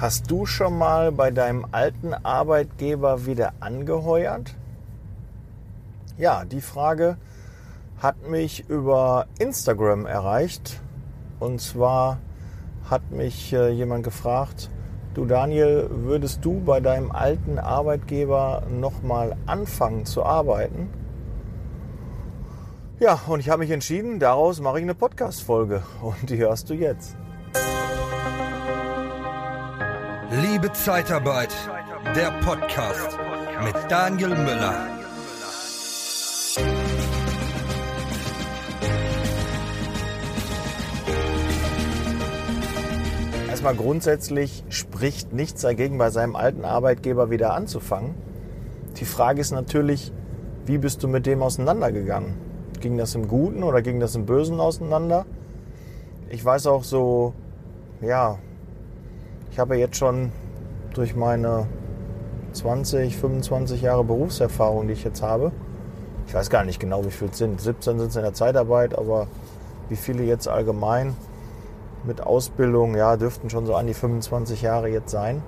Hast du schon mal bei deinem alten Arbeitgeber wieder angeheuert? Ja, die Frage hat mich über Instagram erreicht. Und zwar hat mich äh, jemand gefragt, du Daniel, würdest du bei deinem alten Arbeitgeber nochmal anfangen zu arbeiten? Ja, und ich habe mich entschieden, daraus mache ich eine Podcast-Folge und die hörst du jetzt. Liebe Zeitarbeit, der Podcast mit Daniel Müller. Erstmal grundsätzlich spricht nichts dagegen, bei seinem alten Arbeitgeber wieder anzufangen. Die Frage ist natürlich, wie bist du mit dem auseinandergegangen? Ging das im Guten oder ging das im Bösen auseinander? Ich weiß auch so, ja, ich habe jetzt schon durch meine 20, 25 Jahre Berufserfahrung, die ich jetzt habe, ich weiß gar nicht genau, wie viel es sind. 17 sind es in der Zeitarbeit, aber wie viele jetzt allgemein mit Ausbildung, ja, dürften schon so an die 25 Jahre jetzt sein.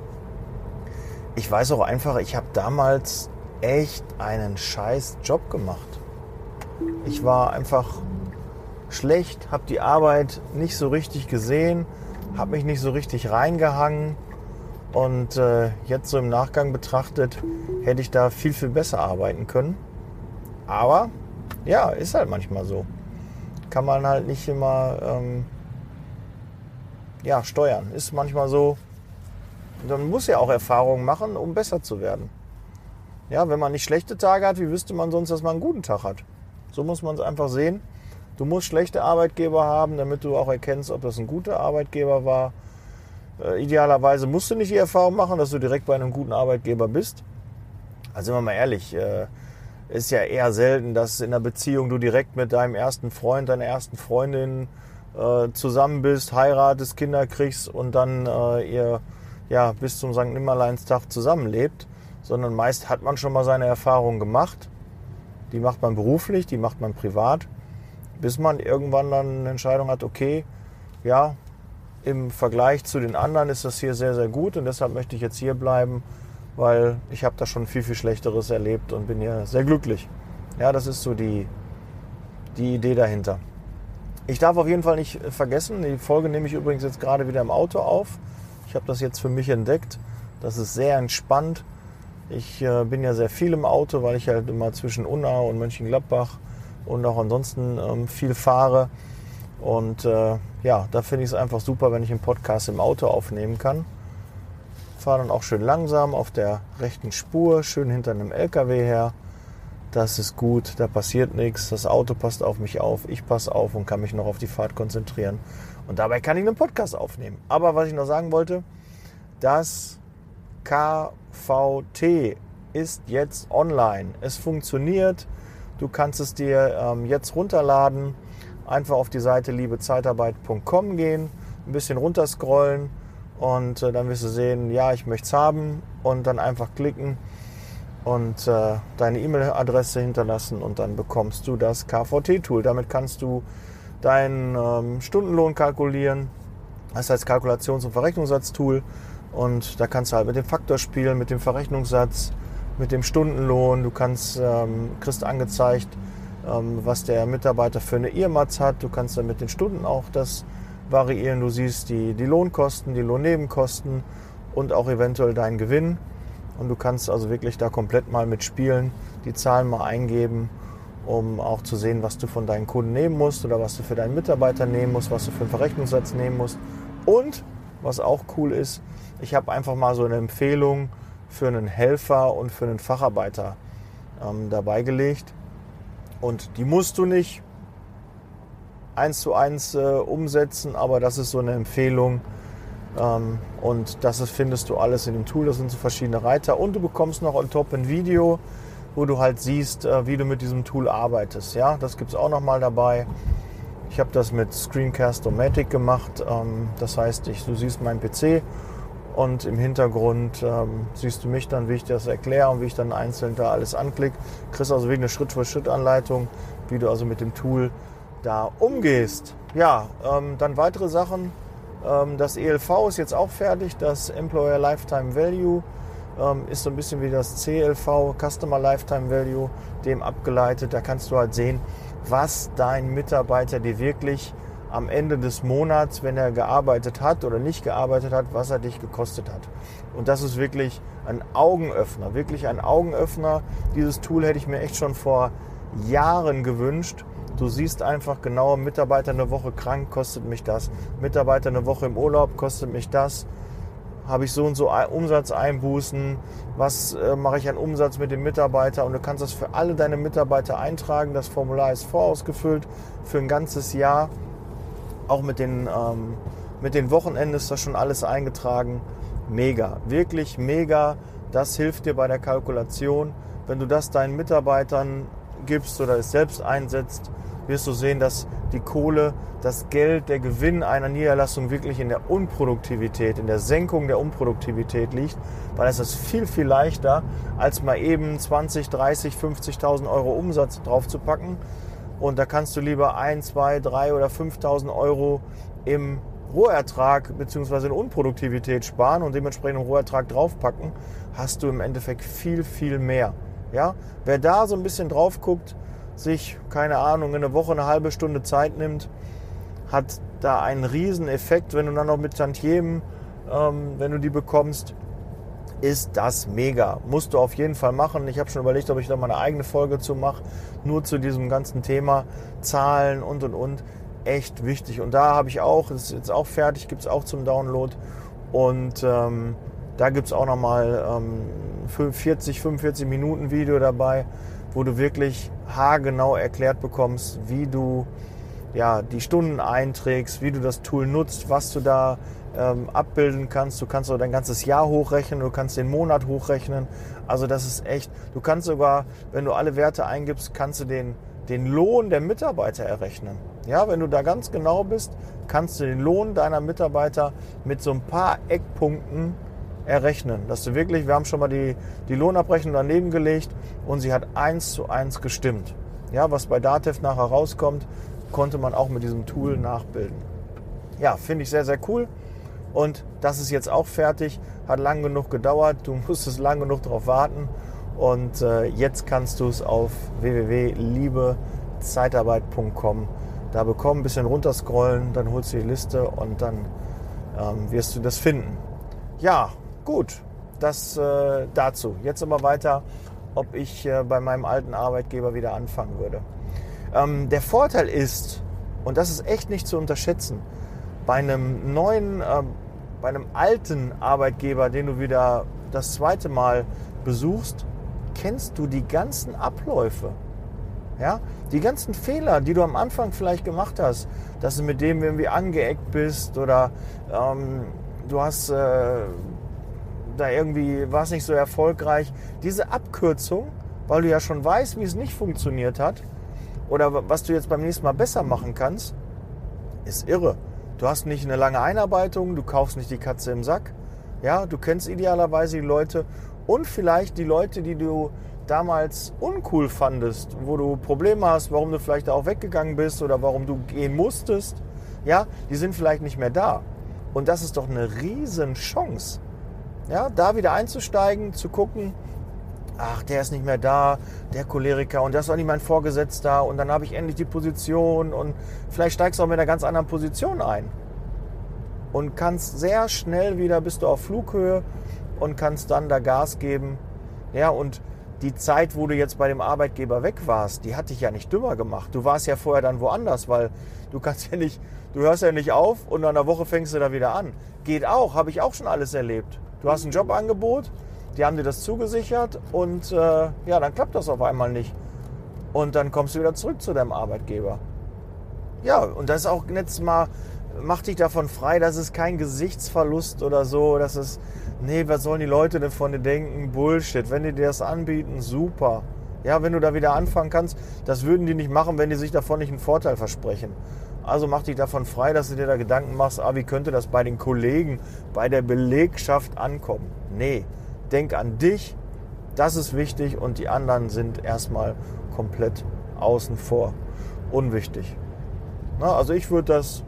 Ich weiß auch einfach, ich habe damals echt einen scheiß Job gemacht. Ich war einfach schlecht, habe die Arbeit nicht so richtig gesehen, habe mich nicht so richtig reingehangen und äh, jetzt so im Nachgang betrachtet hätte ich da viel, viel besser arbeiten können. Aber ja, ist halt manchmal so. Kann man halt nicht immer ähm, ja, steuern. Ist manchmal so. Man muss ja auch Erfahrungen machen, um besser zu werden. Ja, wenn man nicht schlechte Tage hat, wie wüsste man sonst, dass man einen guten Tag hat? So muss man es einfach sehen. Du musst schlechte Arbeitgeber haben, damit du auch erkennst, ob das ein guter Arbeitgeber war. Äh, idealerweise musst du nicht die Erfahrung machen, dass du direkt bei einem guten Arbeitgeber bist. Also sind wir mal ehrlich, äh, ist ja eher selten, dass in einer Beziehung du direkt mit deinem ersten Freund, deiner ersten Freundin äh, zusammen bist, heiratest, Kinder kriegst und dann äh, ihr ja, bis zum St. Nimmerleinstag zusammenlebt, sondern meist hat man schon mal seine Erfahrungen gemacht. Die macht man beruflich, die macht man privat bis man irgendwann dann eine Entscheidung hat, okay, ja, im Vergleich zu den anderen ist das hier sehr, sehr gut und deshalb möchte ich jetzt hier bleiben, weil ich habe da schon viel, viel Schlechteres erlebt und bin hier sehr glücklich. Ja, das ist so die, die Idee dahinter. Ich darf auf jeden Fall nicht vergessen, die Folge nehme ich übrigens jetzt gerade wieder im Auto auf. Ich habe das jetzt für mich entdeckt. Das ist sehr entspannt. Ich äh, bin ja sehr viel im Auto, weil ich halt immer zwischen Unna und Mönchengladbach und auch ansonsten ähm, viel fahre. Und äh, ja, da finde ich es einfach super, wenn ich einen Podcast im Auto aufnehmen kann. Fahre dann auch schön langsam auf der rechten Spur, schön hinter einem LKW her. Das ist gut, da passiert nichts. Das Auto passt auf mich auf, ich passe auf und kann mich noch auf die Fahrt konzentrieren. Und dabei kann ich einen Podcast aufnehmen. Aber was ich noch sagen wollte, das KVT ist jetzt online. Es funktioniert. Du kannst es dir ähm, jetzt runterladen, einfach auf die Seite liebezeitarbeit.com gehen, ein bisschen runterscrollen und äh, dann wirst du sehen, ja, ich möchte es haben und dann einfach klicken und äh, deine E-Mail-Adresse hinterlassen und dann bekommst du das KVT-Tool. Damit kannst du deinen ähm, Stundenlohn kalkulieren. Das heißt Kalkulations- und Verrechnungssatztool und da kannst du halt mit dem Faktor spielen, mit dem Verrechnungssatz mit dem Stundenlohn. Du kannst, ähm, kriegst angezeigt, was der Mitarbeiter für eine IRMATZ hat. Du kannst dann mit den Stunden auch das variieren. Du siehst die, die Lohnkosten, die Lohnnebenkosten und auch eventuell deinen Gewinn. Und du kannst also wirklich da komplett mal mitspielen, die Zahlen mal eingeben, um auch zu sehen, was du von deinen Kunden nehmen musst oder was du für deinen Mitarbeiter nehmen musst, was du für einen Verrechnungssatz nehmen musst. Und was auch cool ist, ich habe einfach mal so eine Empfehlung für einen Helfer und für einen Facharbeiter ähm, dabei gelegt. Und die musst du nicht eins zu eins äh, umsetzen, aber das ist so eine Empfehlung. Ähm, und das ist, findest du alles in dem Tool. Das sind so verschiedene Reiter. Und du bekommst noch on top ein Video, wo du halt siehst, äh, wie du mit diesem Tool arbeitest. Ja, das gibt es auch noch mal dabei. Ich habe das mit Screencast-O-Matic gemacht. Ähm, das heißt, ich, du siehst meinen PC und im Hintergrund ähm, siehst du mich dann, wie ich das erkläre und wie ich dann einzeln da alles anklicke. Kriegst also wie eine Schritt-für-Schritt-Anleitung, wie du also mit dem Tool da umgehst. Ja, ähm, dann weitere Sachen. Ähm, das ELV ist jetzt auch fertig, das Employer Lifetime Value ähm, ist so ein bisschen wie das CLV, Customer Lifetime Value, dem abgeleitet. Da kannst du halt sehen, was dein Mitarbeiter dir wirklich am Ende des Monats, wenn er gearbeitet hat oder nicht gearbeitet hat, was er dich gekostet hat. Und das ist wirklich ein Augenöffner, wirklich ein Augenöffner. Dieses Tool hätte ich mir echt schon vor Jahren gewünscht. Du siehst einfach genau, Mitarbeiter eine Woche krank kostet mich das, Mitarbeiter eine Woche im Urlaub kostet mich das, habe ich so und so Umsatzeinbußen, was äh, mache ich an Umsatz mit dem Mitarbeiter und du kannst das für alle deine Mitarbeiter eintragen. Das Formular ist vorausgefüllt für ein ganzes Jahr. Auch mit den, ähm, mit den Wochenenden ist das schon alles eingetragen. Mega, wirklich mega. Das hilft dir bei der Kalkulation. Wenn du das deinen Mitarbeitern gibst oder es selbst einsetzt, wirst du sehen, dass die Kohle, das Geld, der Gewinn einer Niederlassung wirklich in der Unproduktivität, in der Senkung der Unproduktivität liegt, weil es ist viel, viel leichter, als mal eben 20, 30, 50.000 Euro Umsatz draufzupacken. Und da kannst du lieber 1, 2, 3 oder 5.000 Euro im Rohertrag bzw. in Unproduktivität sparen und dementsprechend im Rohertrag draufpacken, hast du im Endeffekt viel, viel mehr. Ja? Wer da so ein bisschen drauf guckt, sich, keine Ahnung, in eine Woche eine halbe Stunde Zeit nimmt, hat da einen riesen Effekt, wenn du dann noch mit Tantiemen, ähm, wenn du die bekommst, ist das mega. Musst du auf jeden Fall machen. Ich habe schon überlegt, ob ich da mal eine eigene Folge zu mache, nur zu diesem ganzen Thema Zahlen und und und. Echt wichtig. Und da habe ich auch, ist jetzt auch fertig, gibt es auch zum Download. Und ähm, da gibt es auch nochmal ähm, 40, 45 Minuten Video dabei, wo du wirklich haargenau erklärt bekommst, wie du ja, die Stunden einträgst, wie du das Tool nutzt, was du da ähm, abbilden kannst. Du kannst auch dein ganzes Jahr hochrechnen, du kannst den Monat hochrechnen. Also das ist echt, du kannst sogar, wenn du alle Werte eingibst, kannst du den, den Lohn der Mitarbeiter errechnen. Ja, wenn du da ganz genau bist, kannst du den Lohn deiner Mitarbeiter mit so ein paar Eckpunkten errechnen. Dass du wirklich, wir haben schon mal die, die Lohnabrechnung daneben gelegt und sie hat eins zu eins gestimmt. Ja, was bei Datev nachher rauskommt, konnte man auch mit diesem Tool nachbilden. Ja, finde ich sehr, sehr cool. Und das ist jetzt auch fertig. Hat lang genug gedauert. Du musstest lang genug darauf warten. Und äh, jetzt kannst du es auf www.liebezeitarbeit.com da bekommen, ein bisschen runterscrollen, dann holst du die Liste und dann ähm, wirst du das finden. Ja, Gut, das äh, dazu. Jetzt aber weiter, ob ich äh, bei meinem alten Arbeitgeber wieder anfangen würde. Ähm, der Vorteil ist, und das ist echt nicht zu unterschätzen, bei einem neuen, äh, bei einem alten Arbeitgeber, den du wieder das zweite Mal besuchst, kennst du die ganzen Abläufe. Ja, die ganzen Fehler, die du am Anfang vielleicht gemacht hast, dass du mit dem irgendwie angeeckt bist oder ähm, du hast äh, da irgendwie war es nicht so erfolgreich. Diese Abkürzung, weil du ja schon weißt, wie es nicht funktioniert hat oder was du jetzt beim nächsten Mal besser machen kannst, ist irre. Du hast nicht eine lange Einarbeitung, du kaufst nicht die Katze im Sack. Ja, du kennst idealerweise die Leute und vielleicht die Leute, die du damals uncool fandest, wo du Probleme hast, warum du vielleicht auch weggegangen bist oder warum du gehen musstest. Ja, die sind vielleicht nicht mehr da. Und das ist doch eine riesen Chance. Ja, da wieder einzusteigen, zu gucken, ach, der ist nicht mehr da, der Choleriker und der ist auch nicht mein Vorgesetzter und dann habe ich endlich die Position und vielleicht steigst du auch mit einer ganz anderen Position ein und kannst sehr schnell wieder, bist du auf Flughöhe und kannst dann da Gas geben. Ja, und die Zeit, wo du jetzt bei dem Arbeitgeber weg warst, die hat dich ja nicht dümmer gemacht. Du warst ja vorher dann woanders, weil du kannst ja nicht, du hörst ja nicht auf und nach einer Woche fängst du da wieder an. Geht auch, habe ich auch schon alles erlebt. Du hast ein Jobangebot, die haben dir das zugesichert und äh, ja, dann klappt das auf einmal nicht. Und dann kommst du wieder zurück zu deinem Arbeitgeber. Ja, und das ist auch jetzt mal, mach dich davon frei, das ist kein Gesichtsverlust oder so, das ist, nee, was sollen die Leute denn von dir denken? Bullshit. Wenn die dir das anbieten, super. Ja, wenn du da wieder anfangen kannst, das würden die nicht machen, wenn die sich davon nicht einen Vorteil versprechen. Also mach dich davon frei, dass du dir da Gedanken machst, ah, wie könnte das bei den Kollegen, bei der Belegschaft ankommen. Nee, denk an dich, das ist wichtig und die anderen sind erstmal komplett außen vor. Unwichtig. Na, also ich würde das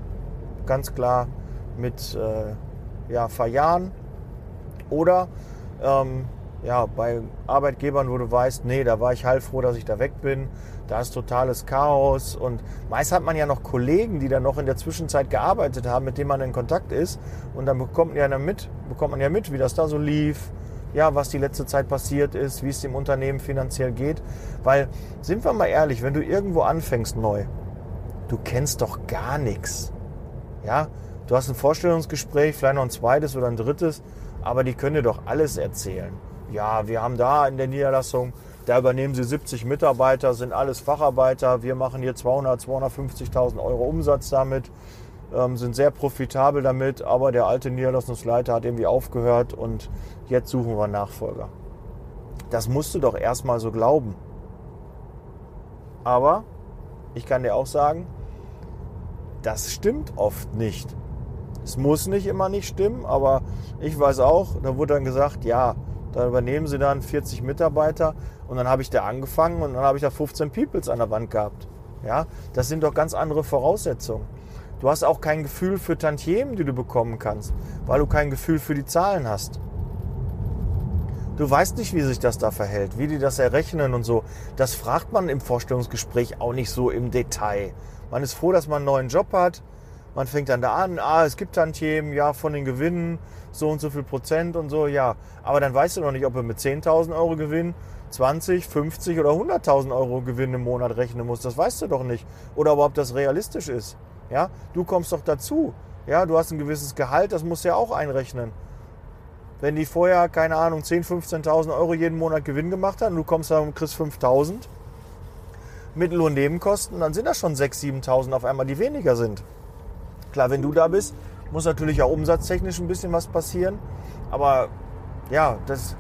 ganz klar mit äh, ja, verjahren. Oder ähm, ja, bei Arbeitgebern, wo du weißt, nee, da war ich heilfroh, dass ich da weg bin. Da ist totales Chaos. Und meist hat man ja noch Kollegen, die dann noch in der Zwischenzeit gearbeitet haben, mit denen man in Kontakt ist. Und dann bekommt man ja mit, bekommt man ja mit, wie das da so lief, ja, was die letzte Zeit passiert ist, wie es dem Unternehmen finanziell geht. Weil, sind wir mal ehrlich, wenn du irgendwo anfängst neu, du kennst doch gar nichts. Ja, du hast ein Vorstellungsgespräch, vielleicht noch ein zweites oder ein drittes, aber die können dir doch alles erzählen. Ja, wir haben da in der Niederlassung, da übernehmen sie 70 Mitarbeiter, sind alles Facharbeiter. Wir machen hier 200, 250.000 Euro Umsatz damit, ähm, sind sehr profitabel damit, aber der alte Niederlassungsleiter hat irgendwie aufgehört und jetzt suchen wir Nachfolger. Das musst du doch erstmal so glauben. Aber ich kann dir auch sagen, das stimmt oft nicht. Es muss nicht immer nicht stimmen, aber ich weiß auch, da wurde dann gesagt, ja, da übernehmen sie dann 40 Mitarbeiter und dann habe ich da angefangen und dann habe ich da 15 Peoples an der Wand gehabt. Ja, das sind doch ganz andere Voraussetzungen. Du hast auch kein Gefühl für Tantiemen, die du bekommen kannst, weil du kein Gefühl für die Zahlen hast. Du weißt nicht, wie sich das da verhält, wie die das errechnen und so. Das fragt man im Vorstellungsgespräch auch nicht so im Detail. Man ist froh, dass man einen neuen Job hat. Man fängt dann da an, ah, es gibt Tantiemen, ja, von den Gewinnen, so und so viel Prozent und so, ja. Aber dann weißt du noch nicht, ob du mit 10.000 Euro Gewinn 20, 50 oder 100.000 Euro Gewinn im Monat rechnen musst. Das weißt du doch nicht. Oder ob das realistisch ist. Ja, du kommst doch dazu. Ja, du hast ein gewisses Gehalt, das musst du ja auch einrechnen. Wenn die vorher, keine Ahnung, 10.000, 15.000 Euro jeden Monat Gewinn gemacht haben, du kommst da und kriegst 5.000 Mittel- und Nebenkosten, dann sind das schon 6.000, 7.000 auf einmal, die weniger sind. Klar, wenn du da bist, muss natürlich auch umsatztechnisch ein bisschen was passieren. Aber ja, das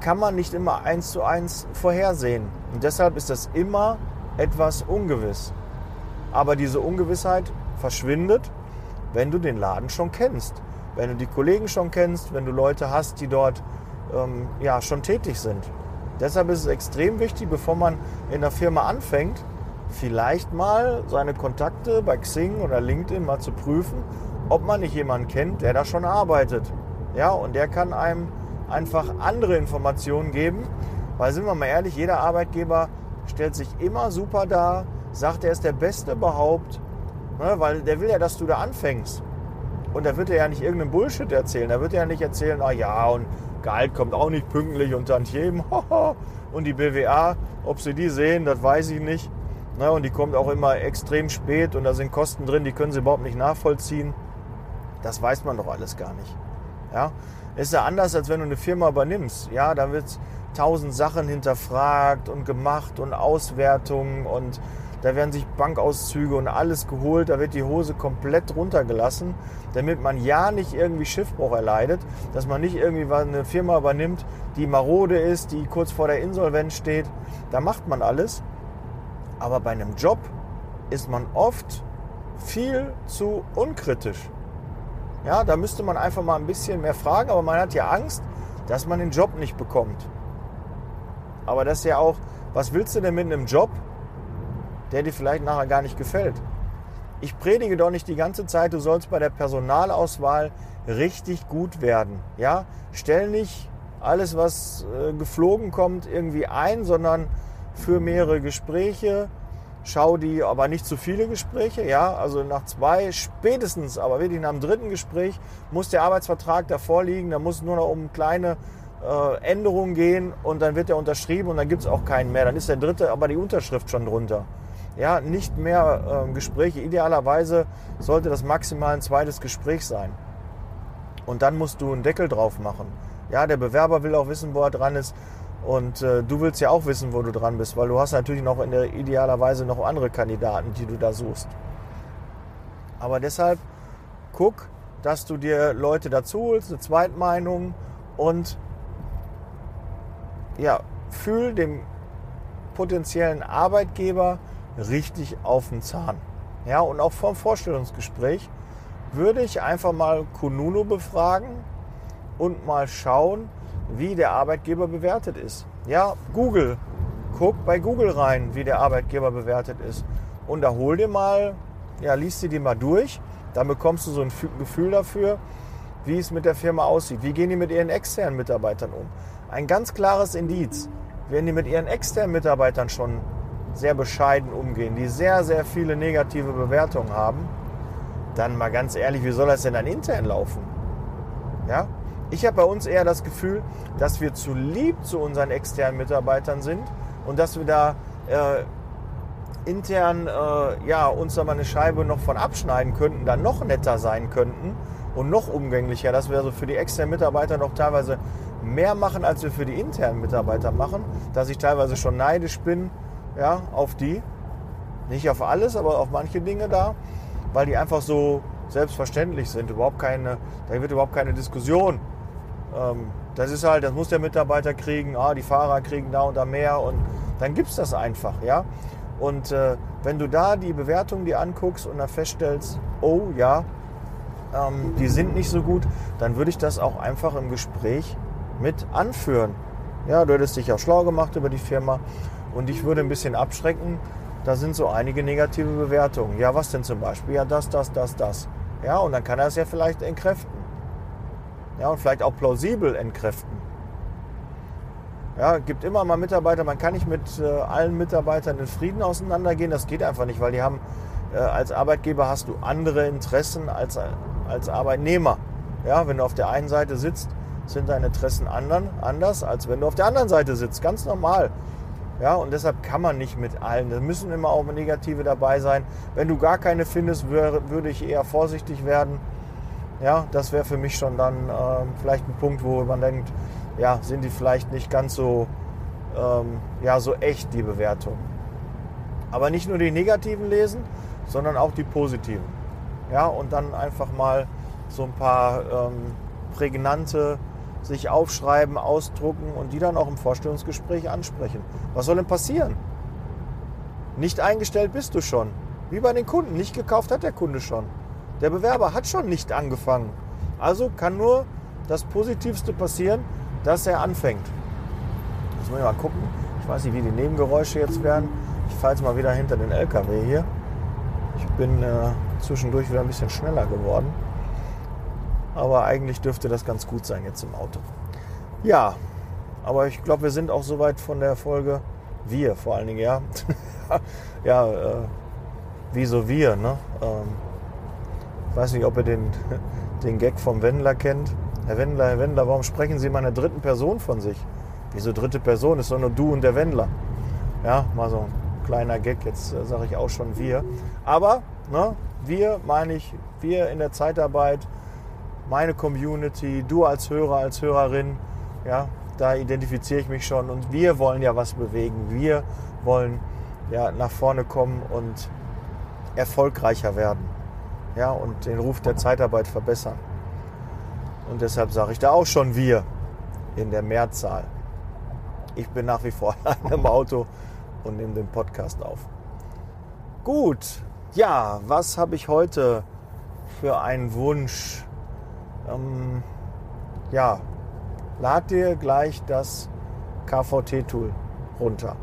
kann man nicht immer eins zu eins vorhersehen. Und deshalb ist das immer etwas ungewiss. Aber diese Ungewissheit verschwindet, wenn du den Laden schon kennst. Wenn du die Kollegen schon kennst, wenn du Leute hast, die dort ähm, ja, schon tätig sind. Deshalb ist es extrem wichtig, bevor man in der Firma anfängt, vielleicht mal seine Kontakte bei Xing oder LinkedIn mal zu prüfen, ob man nicht jemanden kennt, der da schon arbeitet. Ja, und der kann einem einfach andere Informationen geben, weil sind wir mal ehrlich, jeder Arbeitgeber stellt sich immer super dar, sagt, er ist der Beste überhaupt, ne, weil der will ja, dass du da anfängst. Und da wird er ja nicht irgendeinen Bullshit erzählen. Da wird er ja nicht erzählen, ah ja, und Gehalt kommt auch nicht pünktlich und jedem, und die BWA, ob sie die sehen, das weiß ich nicht. Ne, und die kommt auch immer extrem spät und da sind Kosten drin, die können sie überhaupt nicht nachvollziehen. Das weiß man doch alles gar nicht. Ja? Ist ja anders, als wenn du eine Firma übernimmst. Ja, da wird tausend Sachen hinterfragt und gemacht und Auswertungen und da werden sich Bankauszüge und alles geholt. Da wird die Hose komplett runtergelassen, damit man ja nicht irgendwie Schiffbruch erleidet, dass man nicht irgendwie eine Firma übernimmt, die marode ist, die kurz vor der Insolvenz steht. Da macht man alles. Aber bei einem Job ist man oft viel zu unkritisch. Ja, da müsste man einfach mal ein bisschen mehr fragen, aber man hat ja Angst, dass man den Job nicht bekommt. Aber das ist ja auch, was willst du denn mit einem Job, der dir vielleicht nachher gar nicht gefällt? Ich predige doch nicht die ganze Zeit, du sollst bei der Personalauswahl richtig gut werden. Ja, stell nicht alles, was äh, geflogen kommt, irgendwie ein, sondern für mehrere Gespräche. Schau die, aber nicht zu viele Gespräche, ja. Also nach zwei, spätestens, aber wirklich nach dem dritten Gespräch muss der Arbeitsvertrag davor liegen. Da muss nur noch um kleine äh, Änderungen gehen und dann wird er unterschrieben und dann gibt es auch keinen mehr. Dann ist der dritte, aber die Unterschrift schon drunter. Ja, nicht mehr äh, Gespräche. Idealerweise sollte das maximal ein zweites Gespräch sein. Und dann musst du einen Deckel drauf machen. Ja, der Bewerber will auch wissen, wo er dran ist. Und äh, du willst ja auch wissen, wo du dran bist, weil du hast natürlich noch in der idealerweise noch andere Kandidaten, die du da suchst. Aber deshalb guck, dass du dir Leute dazu holst, eine Zweitmeinung und ja, fühl dem potenziellen Arbeitgeber richtig auf den Zahn. Ja, und auch vom Vorstellungsgespräch würde ich einfach mal Kununu befragen und mal schauen, wie der Arbeitgeber bewertet ist. Ja, Google. Guck bei Google rein, wie der Arbeitgeber bewertet ist. Und da hol dir mal, ja, liest dir die mal durch. Dann bekommst du so ein Gefühl dafür, wie es mit der Firma aussieht. Wie gehen die mit ihren externen Mitarbeitern um? Ein ganz klares Indiz. Wenn die mit ihren externen Mitarbeitern schon sehr bescheiden umgehen, die sehr, sehr viele negative Bewertungen haben, dann mal ganz ehrlich, wie soll das denn dann intern laufen? Ja? Ich habe bei uns eher das Gefühl, dass wir zu lieb zu unseren externen Mitarbeitern sind und dass wir da äh, intern äh, ja, uns da mal eine Scheibe noch von abschneiden könnten, dann noch netter sein könnten und noch umgänglicher, dass wir also für die externen Mitarbeiter noch teilweise mehr machen, als wir für die internen Mitarbeiter machen, dass ich teilweise schon neidisch bin ja, auf die. Nicht auf alles, aber auf manche Dinge da, weil die einfach so selbstverständlich sind. Überhaupt keine, da wird überhaupt keine Diskussion. Ähm, das ist halt, das muss der Mitarbeiter kriegen, ah, die Fahrer kriegen da und da mehr und dann gibt es das einfach, ja. Und äh, wenn du da die Bewertung dir anguckst und dann feststellst, oh ja, ähm, die sind nicht so gut, dann würde ich das auch einfach im Gespräch mit anführen. Ja, du hättest dich auch schlau gemacht über die Firma und ich würde ein bisschen abschrecken. Da sind so einige negative Bewertungen. Ja, was denn zum Beispiel? Ja, das, das, das, das. Ja, und dann kann er es ja vielleicht entkräften. Ja, und vielleicht auch plausibel entkräften. Ja, gibt immer mal Mitarbeiter, man kann nicht mit äh, allen Mitarbeitern in Frieden auseinandergehen, das geht einfach nicht, weil die haben, äh, als Arbeitgeber hast du andere Interessen als, als Arbeitnehmer. Ja, wenn du auf der einen Seite sitzt, sind deine Interessen anderen, anders, als wenn du auf der anderen Seite sitzt. Ganz normal. Ja, und deshalb kann man nicht mit allen. Da müssen immer auch Negative dabei sein. Wenn du gar keine findest, würde ich eher vorsichtig werden. Ja, das wäre für mich schon dann äh, vielleicht ein Punkt, wo man denkt, ja, sind die vielleicht nicht ganz so, ähm, ja, so echt, die Bewertung. Aber nicht nur die negativen lesen, sondern auch die positiven. Ja, und dann einfach mal so ein paar ähm, prägnante sich aufschreiben, ausdrucken und die dann auch im Vorstellungsgespräch ansprechen. Was soll denn passieren? Nicht eingestellt bist du schon. Wie bei den Kunden. Nicht gekauft hat der Kunde schon. Der Bewerber hat schon nicht angefangen. Also kann nur das Positivste passieren, dass er anfängt. Jetzt muss ich mal gucken. Ich weiß nicht, wie die Nebengeräusche jetzt werden. Ich fahre jetzt mal wieder hinter den LKW hier. Ich bin äh, zwischendurch wieder ein bisschen schneller geworden. Aber eigentlich dürfte das ganz gut sein jetzt im Auto. Ja, aber ich glaube, wir sind auch soweit von der Folge. Wir vor allen Dingen, ja. ja, äh, wieso wir, ne? Ähm, ich weiß nicht, ob ihr den, den Gag vom Wendler kennt. Herr Wendler, Herr Wendler, warum sprechen Sie in der dritten Person von sich? Wieso dritte Person? Ist doch nur du und der Wendler. Ja, mal so ein kleiner Gag. Jetzt äh, sage ich auch schon wir. Aber, ne, wir meine ich, wir in der Zeitarbeit meine Community, du als Hörer, als Hörerin, ja, da identifiziere ich mich schon und wir wollen ja was bewegen. Wir wollen ja nach vorne kommen und erfolgreicher werden. Ja, und den Ruf der Zeitarbeit verbessern. Und deshalb sage ich da auch schon wir in der Mehrzahl. Ich bin nach wie vor allein im Auto und nehme den Podcast auf. Gut, ja, was habe ich heute für einen Wunsch? Ähm, ja, lad dir gleich das KVT-Tool runter.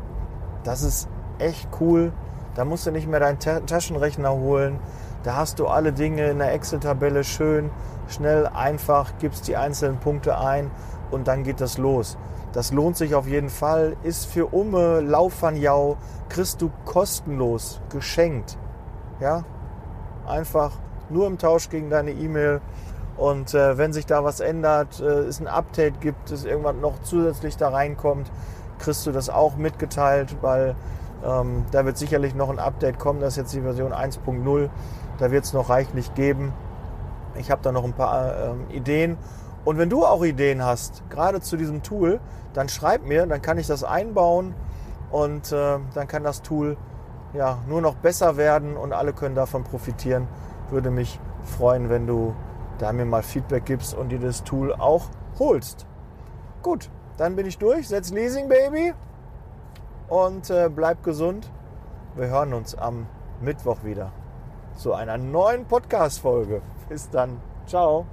Das ist echt cool. Da musst du nicht mehr deinen Taschenrechner holen. Da hast du alle Dinge in der Excel-Tabelle schön, schnell, einfach, gibst die einzelnen Punkte ein und dann geht das los. Das lohnt sich auf jeden Fall. Ist für Umme, Laufanjau, kriegst du kostenlos geschenkt. Ja, einfach nur im Tausch gegen deine E-Mail und äh, wenn sich da was ändert, äh, es ein Update gibt, es irgendwann noch zusätzlich da reinkommt, kriegst du das auch mitgeteilt, weil ähm, da wird sicherlich noch ein Update kommen. Das ist jetzt die Version 1.0. Da wird es noch reichlich geben. Ich habe da noch ein paar ähm, Ideen. Und wenn du auch Ideen hast, gerade zu diesem Tool, dann schreib mir, dann kann ich das einbauen und äh, dann kann das Tool ja nur noch besser werden und alle können davon profitieren. Würde mich freuen, wenn du da mir mal Feedback gibst und dir das Tool auch holst. Gut, dann bin ich durch. Setz Leasing Baby und äh, bleib gesund. Wir hören uns am Mittwoch wieder zu einer neuen Podcast-Folge. Bis dann. Ciao.